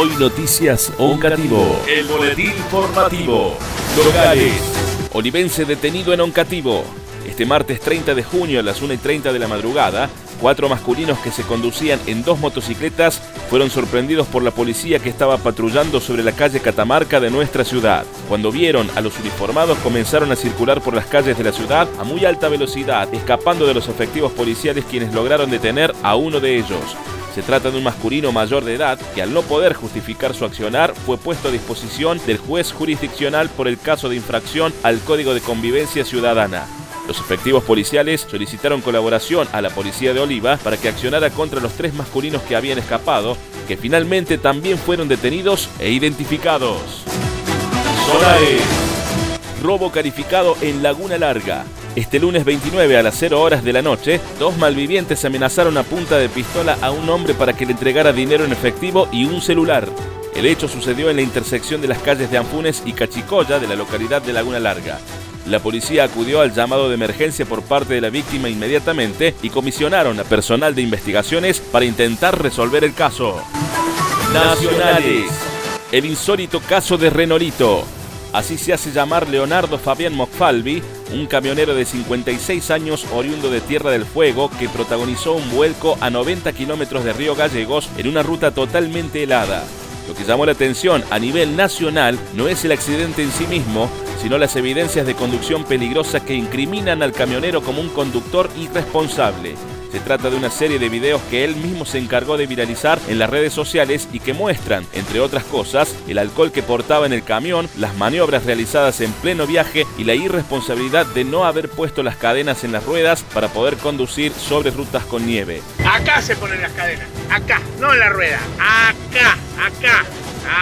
Hoy Noticias Oncativo. El boletín informativo. Locales. Olivense detenido en Oncativo. Este martes 30 de junio a las 1 y 30 de la madrugada, cuatro masculinos que se conducían en dos motocicletas fueron sorprendidos por la policía que estaba patrullando sobre la calle Catamarca de nuestra ciudad. Cuando vieron a los uniformados comenzaron a circular por las calles de la ciudad a muy alta velocidad, escapando de los efectivos policiales quienes lograron detener a uno de ellos. Se trata de un masculino mayor de edad que al no poder justificar su accionar fue puesto a disposición del juez jurisdiccional por el caso de infracción al Código de Convivencia Ciudadana. Los efectivos policiales solicitaron colaboración a la policía de Oliva para que accionara contra los tres masculinos que habían escapado, que finalmente también fueron detenidos e identificados. Solares. Robo calificado en Laguna Larga. Este lunes 29 a las 0 horas de la noche, dos malvivientes amenazaron a punta de pistola a un hombre para que le entregara dinero en efectivo y un celular. El hecho sucedió en la intersección de las calles de Anfunes y Cachicoya de la localidad de Laguna Larga. La policía acudió al llamado de emergencia por parte de la víctima inmediatamente y comisionaron a personal de investigaciones para intentar resolver el caso. Nacionales. El insólito caso de Renolito. Así se hace llamar Leonardo Fabián Mocfalvi, un camionero de 56 años oriundo de Tierra del Fuego que protagonizó un vuelco a 90 kilómetros de Río Gallegos en una ruta totalmente helada. Lo que llamó la atención a nivel nacional no es el accidente en sí mismo, sino las evidencias de conducción peligrosa que incriminan al camionero como un conductor irresponsable. Se trata de una serie de videos que él mismo se encargó de viralizar en las redes sociales y que muestran, entre otras cosas, el alcohol que portaba en el camión, las maniobras realizadas en pleno viaje y la irresponsabilidad de no haber puesto las cadenas en las ruedas para poder conducir sobre rutas con nieve. Acá se ponen las cadenas, acá, no en la rueda, acá, acá.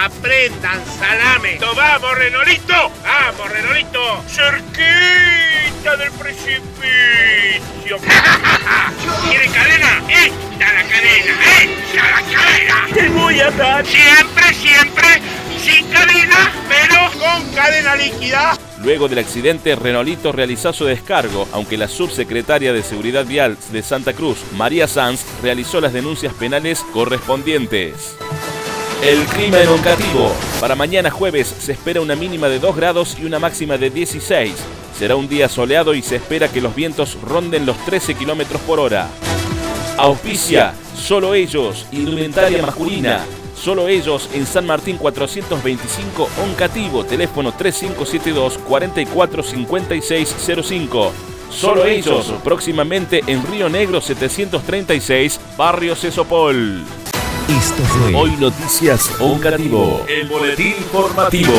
Aprendan salame. ¡Vamos, Renolito! ¡Vamos, Renolito! ¡Cerquita del precipicio! ¿Quiere cadena? ¡Esta la cadena! ¡Esta la cadena! ¡Te voy a dar! Siempre, siempre, sin cadena, pero con cadena líquida. Luego del accidente, Renolito realizó su descargo, aunque la subsecretaria de Seguridad Vial de Santa Cruz, María Sanz, realizó las denuncias penales correspondientes. El clima en Oncativo. Para mañana jueves se espera una mínima de 2 grados y una máxima de 16. Será un día soleado y se espera que los vientos ronden los 13 kilómetros por hora. Auspicia, solo ellos, indumentaria masculina. Solo ellos en San Martín 425 Oncativo, teléfono 3572 445605. Solo ellos, próximamente en Río Negro 736, Barrio Cesopol. Esto fue Hoy Noticias Oncativo. El boletín informativo.